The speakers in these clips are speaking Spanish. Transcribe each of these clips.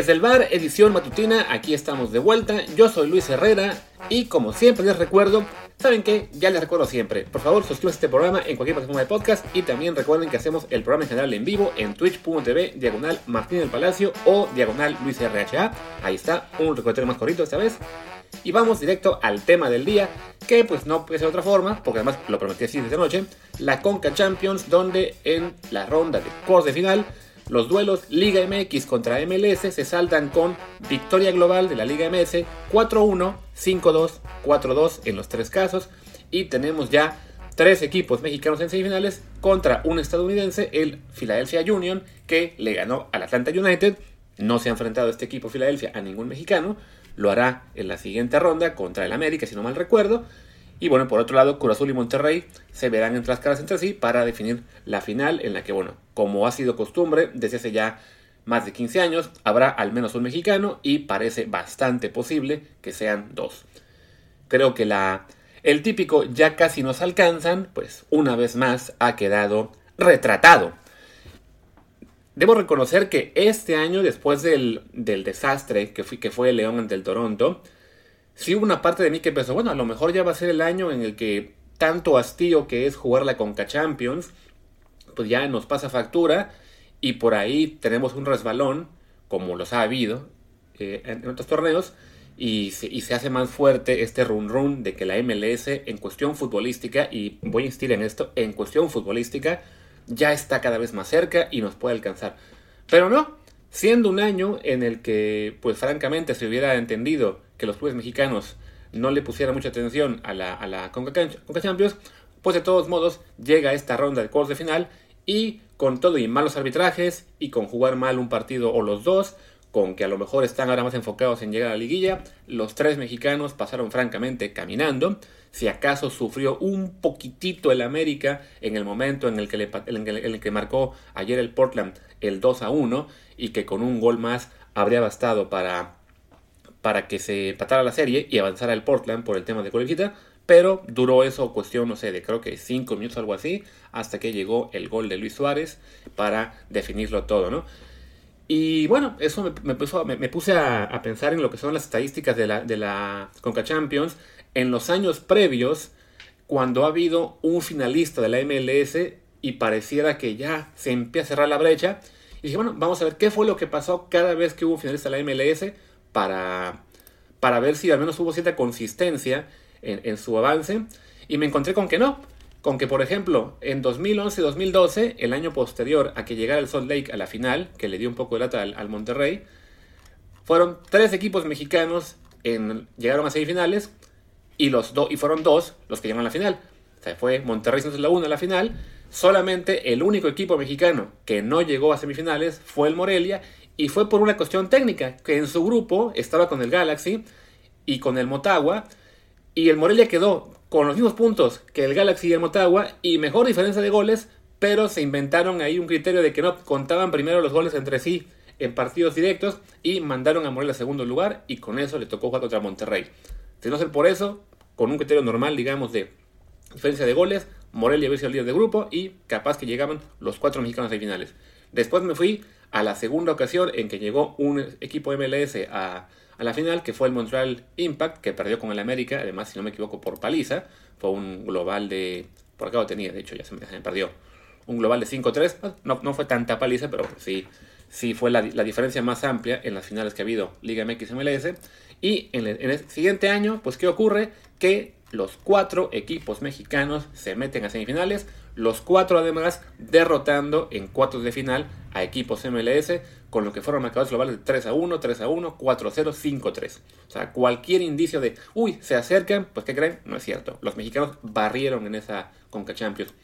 Desde el bar, edición matutina, aquí estamos de vuelta. Yo soy Luis Herrera y como siempre les recuerdo, ¿saben qué? Ya les recuerdo siempre. Por favor, suscríbanse a este programa en cualquier plataforma de podcast y también recuerden que hacemos el programa en general en vivo en twitch.tv, diagonal Martín del Palacio o diagonal Luis RHA. Ahí está, un recordatorio más cortito esta vez. Y vamos directo al tema del día, que pues no puede ser de otra forma, porque además lo prometí así desde anoche, la Conca Champions, donde en la ronda de cuartos de final los duelos Liga MX contra MLS se saltan con victoria global de la Liga MS 4-1, 5-2, 4-2 en los tres casos. Y tenemos ya tres equipos mexicanos en semifinales contra un estadounidense, el Philadelphia Union, que le ganó al Atlanta United. No se ha enfrentado este equipo Philadelphia a ningún mexicano. Lo hará en la siguiente ronda contra el América, si no mal recuerdo. Y bueno, por otro lado, Cruz Azul y Monterrey se verán entre las caras entre sí para definir la final en la que, bueno, como ha sido costumbre desde hace ya más de 15 años, habrá al menos un mexicano y parece bastante posible que sean dos. Creo que la, el típico ya casi nos alcanzan, pues una vez más ha quedado retratado. Debo reconocer que este año, después del, del desastre que, fui, que fue León ante el Toronto, sí hubo una parte de mí que pensó, bueno, a lo mejor ya va a ser el año en el que tanto hastío que es jugar la Conca Champions, pues ya nos pasa factura y por ahí tenemos un resbalón, como los ha habido eh, en otros torneos, y se, y se, hace más fuerte este run run de que la MLS en cuestión futbolística, y voy a insistir en esto, en cuestión futbolística, ya está cada vez más cerca y nos puede alcanzar. Pero no, siendo un año en el que, pues francamente, se hubiera entendido que los clubes mexicanos no le pusieran mucha atención a la, a la Conca, Champions, pues de todos modos llega esta ronda de cuartos de final y con todo y malos arbitrajes y con jugar mal un partido o los dos, con que a lo mejor están ahora más enfocados en llegar a la liguilla, los tres mexicanos pasaron francamente caminando. Si acaso sufrió un poquitito el América en el momento en el que, le, en el, en el que marcó ayer el Portland el 2 a 1 y que con un gol más habría bastado para para que se patara la serie y avanzara el Portland por el tema de Colequita, pero duró eso cuestión, no sé, de creo que 5 minutos algo así, hasta que llegó el gol de Luis Suárez para definirlo todo, ¿no? Y bueno, eso me, puso, puse a, pensar en lo que son las estadísticas de la, de la Conca Champions en los años previos, cuando ha habido un finalista de la MLS y pareciera que ya se empieza a cerrar la brecha. Y dije, bueno, vamos a ver qué fue lo que pasó cada vez que hubo un finalista de la MLS para, para ver si al menos hubo cierta consistencia en, su avance. Y me encontré con que no. Con que, por ejemplo, en 2011-2012, el año posterior a que llegara el Salt Lake a la final, que le dio un poco de lata al, Monterrey, fueron tres equipos mexicanos en, llegaron a semifinales y, los y fueron dos los que llegaron a la final. O sea, fue Monterrey la 1 a la final. Solamente el único equipo mexicano que no llegó a semifinales fue el Morelia y fue por una cuestión técnica, que en su grupo estaba con el Galaxy y con el Motagua, y el Morelia quedó con los mismos puntos que el Galaxy y el Motagua, y mejor diferencia de goles, pero se inventaron ahí un criterio de que no contaban primero los goles entre sí en partidos directos y mandaron a Morelia a segundo lugar y con eso le tocó jugar contra Monterrey. Si no ser por eso, con un criterio normal, digamos, de diferencia de goles, Morelia había sido el líder de grupo y capaz que llegaban los cuatro mexicanos a finales. Después me fui a la segunda ocasión en que llegó un equipo MLS a, la final, que fue el Montreal Impact, que perdió con el América, además, si no me equivoco, por paliza. Fue un global de. Por acá lo tenía, de hecho, ya se me, perdió. Un global de 5-3. No, no fue tanta paliza, pero sí, sí fue la, diferencia más amplia en las finales que ha habido Liga MX MLS. Y en el, en el siguiente año, pues, ¿qué ocurre? Que los cuatro equipos mexicanos se meten a semifinales, los cuatro además derrotando en cuartos de final a equipos MLS, con lo que fueron marcadores globales de 3 a 1, 3 a 1, 4 a 0, 5 a 3. O sea, cualquier indicio de, uy, se acercan, pues ¿qué creen? No es cierto. Los mexicanos barrieron en esa Conca Champions.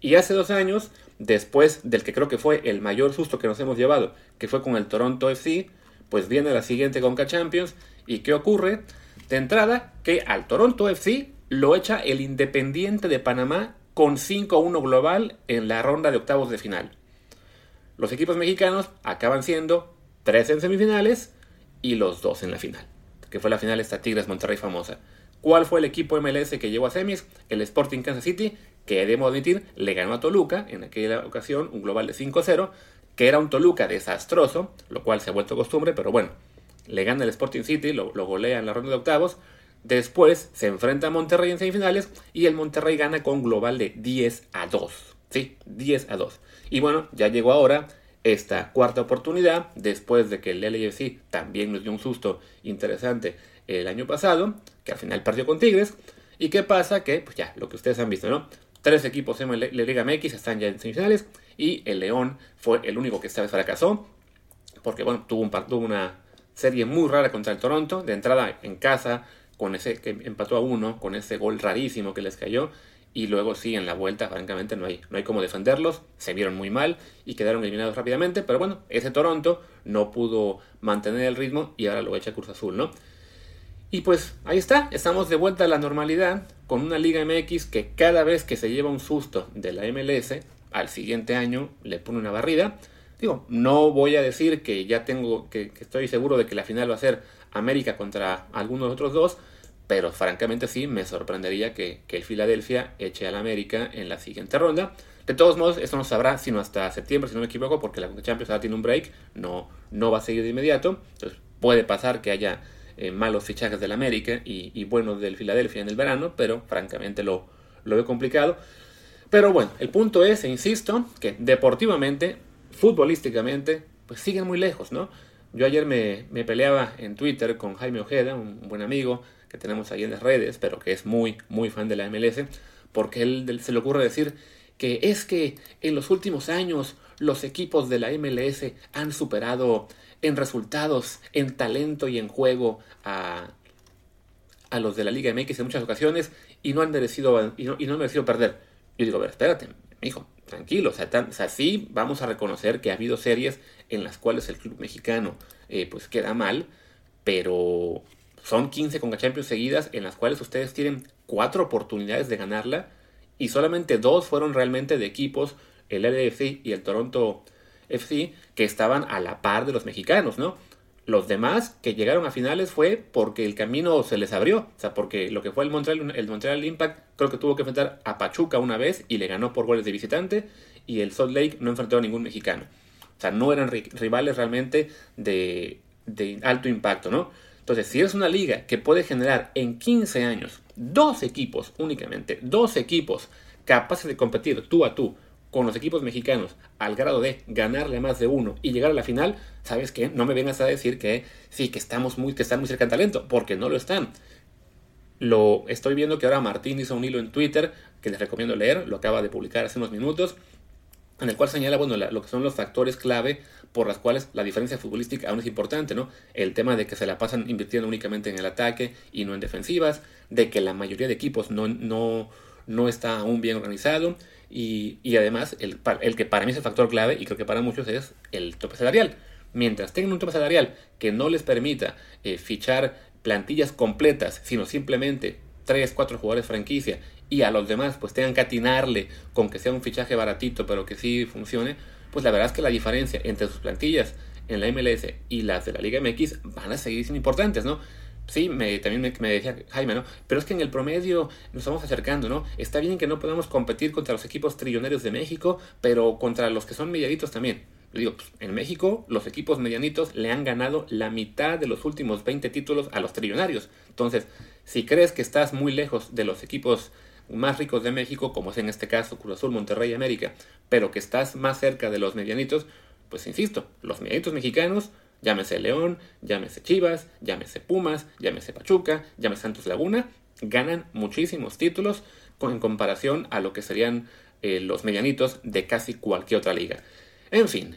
Y hace dos años, después del que creo que fue el mayor susto que nos hemos llevado, que fue con el Toronto FC, pues viene la siguiente Conca Champions. ¿Y qué ocurre? De entrada, que al Toronto FC lo echa el Independiente de Panamá con 5-1 global en la ronda de octavos de final. Los equipos mexicanos acaban siendo 3 en semifinales y los 2 en la final, que fue la final esta Tigres Monterrey famosa. ¿Cuál fue el equipo MLS que llegó a semis? El Sporting Kansas City, que debemos admitir le ganó a Toluca en aquella ocasión un global de 5-0 que era un Toluca desastroso, lo cual se ha vuelto costumbre, pero bueno, le gana el Sporting City, lo, golea en la ronda de octavos, después se enfrenta a Monterrey en semifinales y el Monterrey gana con global de 10 a 2, ¿sí? 10 a 2. Y bueno, ya llegó ahora esta cuarta oportunidad, después de que el LAFC también nos dio un susto interesante el año pasado, que al final perdió con Tigres. ¿Y qué pasa? Que, pues ya, lo que ustedes han visto, ¿no? Tres equipos en la Liga MX están ya en semifinales y el León fue el único que esta vez fracasó, porque, bueno, tuvo, un, tuvo una serie muy rara contra el Toronto, de entrada en casa, con ese que empató a uno, con ese gol rarísimo que les cayó, y luego sí, en la vuelta, francamente, no hay, no hay cómo defenderlos. Se vieron muy mal y quedaron eliminados rápidamente. Pero bueno, ese Toronto no pudo mantener el ritmo y ahora lo echa Cruz Azul, ¿no? Y pues ahí está, estamos de vuelta a la normalidad con una Liga MX que cada vez que se lleva un susto de la MLS, al siguiente año le pone una barrida. Digo, no voy a decir que ya tengo, que, estoy seguro de que la final va a ser América contra algunos otros dos, pero francamente sí, me sorprendería que, el Philadelphia eche al América en la siguiente ronda. De todos modos, esto no sabrá sino hasta septiembre, si no me equivoco, porque la Champions ahora tiene un break, no, no va a seguir de inmediato. Entonces puede pasar que haya eh, malos fichajes del América y, buenos del Philadelphia en el verano, pero francamente lo, lo veo complicado. Pero bueno, el punto es, e insisto, que deportivamente, futbolísticamente, pues siguen muy lejos, ¿no? Yo ayer me, peleaba en Twitter con Jaime Ojeda, un buen amigo, que tenemos ahí en las redes, pero que es muy, muy fan de la MLS, porque él se le ocurre decir que es que en los últimos años los equipos de la MLS han superado en resultados, en talento y en juego a, a los de la Liga MX en muchas ocasiones y no han merecido, y no, han merecido perder. Yo digo, a espérate, hijo, tranquilo, o sea, sí vamos a reconocer que ha habido series en las cuales el club mexicano eh, pues queda mal, pero son 15 Conca Champions seguidas en las cuales ustedes tienen cuatro oportunidades de ganarla y solamente dos fueron realmente de equipos, el LFC y el Toronto FC, que estaban a la par de los mexicanos, ¿no? Los demás que llegaron a finales fue porque el camino se les abrió. O sea, porque lo que fue el Montreal, el Montreal Impact creo que tuvo que enfrentar a Pachuca una vez y le ganó por goles de visitante. Y el Salt Lake no enfrentó a ningún mexicano. O sea, no eran rivales realmente de, de alto impacto, ¿no? Entonces, si es una liga que puede generar en 15 años dos equipos únicamente, dos equipos capaces de competir tú a tú con los equipos mexicanos al grado de ganarle más de uno y llegar a la final, ¿sabes qué? No me vengas a decir que sí, que estamos muy, que están muy cerca de talento, porque no lo están. Lo estoy viendo que ahora Martín hizo un hilo en Twitter que les recomiendo leer, lo acaba de publicar hace unos minutos, en el cual señala bueno, lo que son los factores clave por las cuales la diferencia futbolística aún es importante, ¿no? El tema de que se la pasan invirtiendo únicamente en el ataque y no en defensivas, de que la mayoría de equipos no, no, no está aún bien organizado y, además el, el, que para mí es el factor clave y creo que para muchos es el tope salarial. Mientras tengan un tope salarial que no les permita eh, fichar plantillas completas, sino simplemente 3, 4 jugadores franquicia y a los demás pues tengan que atinarle con que sea un fichaje baratito pero que sí funcione, pues la verdad es que la diferencia entre sus plantillas en la MLS y las de la Liga MX van a seguir siendo importantes, ¿no? Sí, me, también me, decía Jaime, ¿no? Pero es que en el promedio nos estamos acercando, ¿no? Está bien que no podamos competir contra los equipos trillonarios de México, pero contra los que son medianitos también. Yo digo, pues, en México los equipos medianitos le han ganado la mitad de los últimos 20 títulos a los trillonarios. Entonces, si crees que estás muy lejos de los equipos más ricos de México, como es en este caso Cruz Azul, Monterrey, América, pero que estás más cerca de los medianitos, pues insisto, los medianitos mexicanos, llámese León, llámese Chivas, llámese Pumas, llámese Pachuca, llámese Santos Laguna, ganan muchísimos títulos en comparación a lo que serían eh, los medianitos de casi cualquier otra liga. En fin,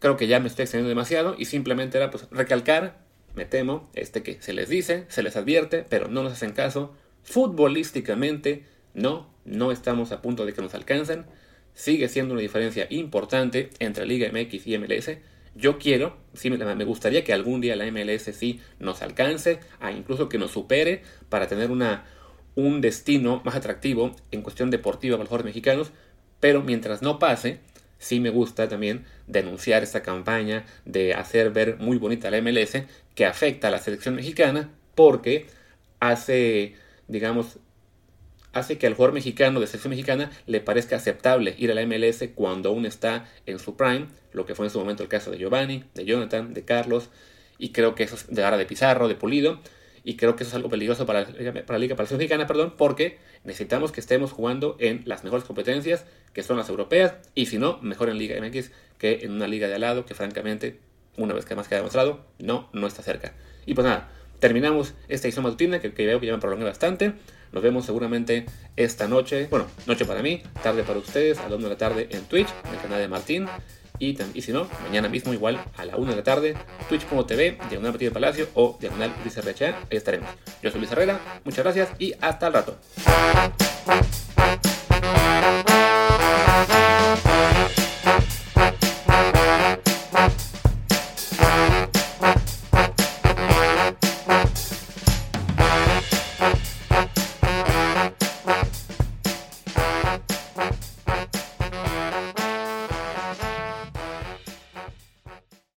creo que ya me estoy extendiendo demasiado y simplemente era pues recalcar, me temo, este que se les dice, se les advierte, pero no nos hacen caso, Futbolísticamente, no, no estamos a punto de que nos alcancen. Sigue siendo una diferencia importante entre Liga MX y MLS. Yo quiero, sí, me gustaría que algún día la MLS sí nos alcance, a incluso que nos supere para tener una, un destino más atractivo en cuestión deportiva para los jugadores mexicanos. Pero mientras no pase, sí me gusta también denunciar esta campaña de hacer ver muy bonita la MLS que afecta a la selección mexicana porque hace digamos, hace que al jugador mexicano de selección mexicana le parezca aceptable ir a la MLS cuando aún está en su prime, lo que fue en su momento el caso de Giovanni, de Jonathan, de Carlos, y creo que eso es de ahora de Pizarro, de Pulido, y creo que eso es algo peligroso para la, para Liga, para la selección mexicana, perdón, porque necesitamos que estemos jugando en las mejores competencias, que son las europeas, y si no, mejor en Liga MX que en una liga de al lado, que francamente, una vez que más queda demostrado, no, no está cerca. Y pues nada, terminamos esta edición que, que veo que ya me prolongé bastante. Nos vemos seguramente esta noche, bueno, noche para mí, tarde para ustedes, a las 1 de la tarde en Twitch, en el canal de Martín. Y, y si no, mañana mismo igual a la 1 de la tarde, twitch.tv, diagonal Martín de Palacio o diagonal Luis RHA, ahí estaremos. Yo soy Luis Herrera, muchas gracias y hasta el rato.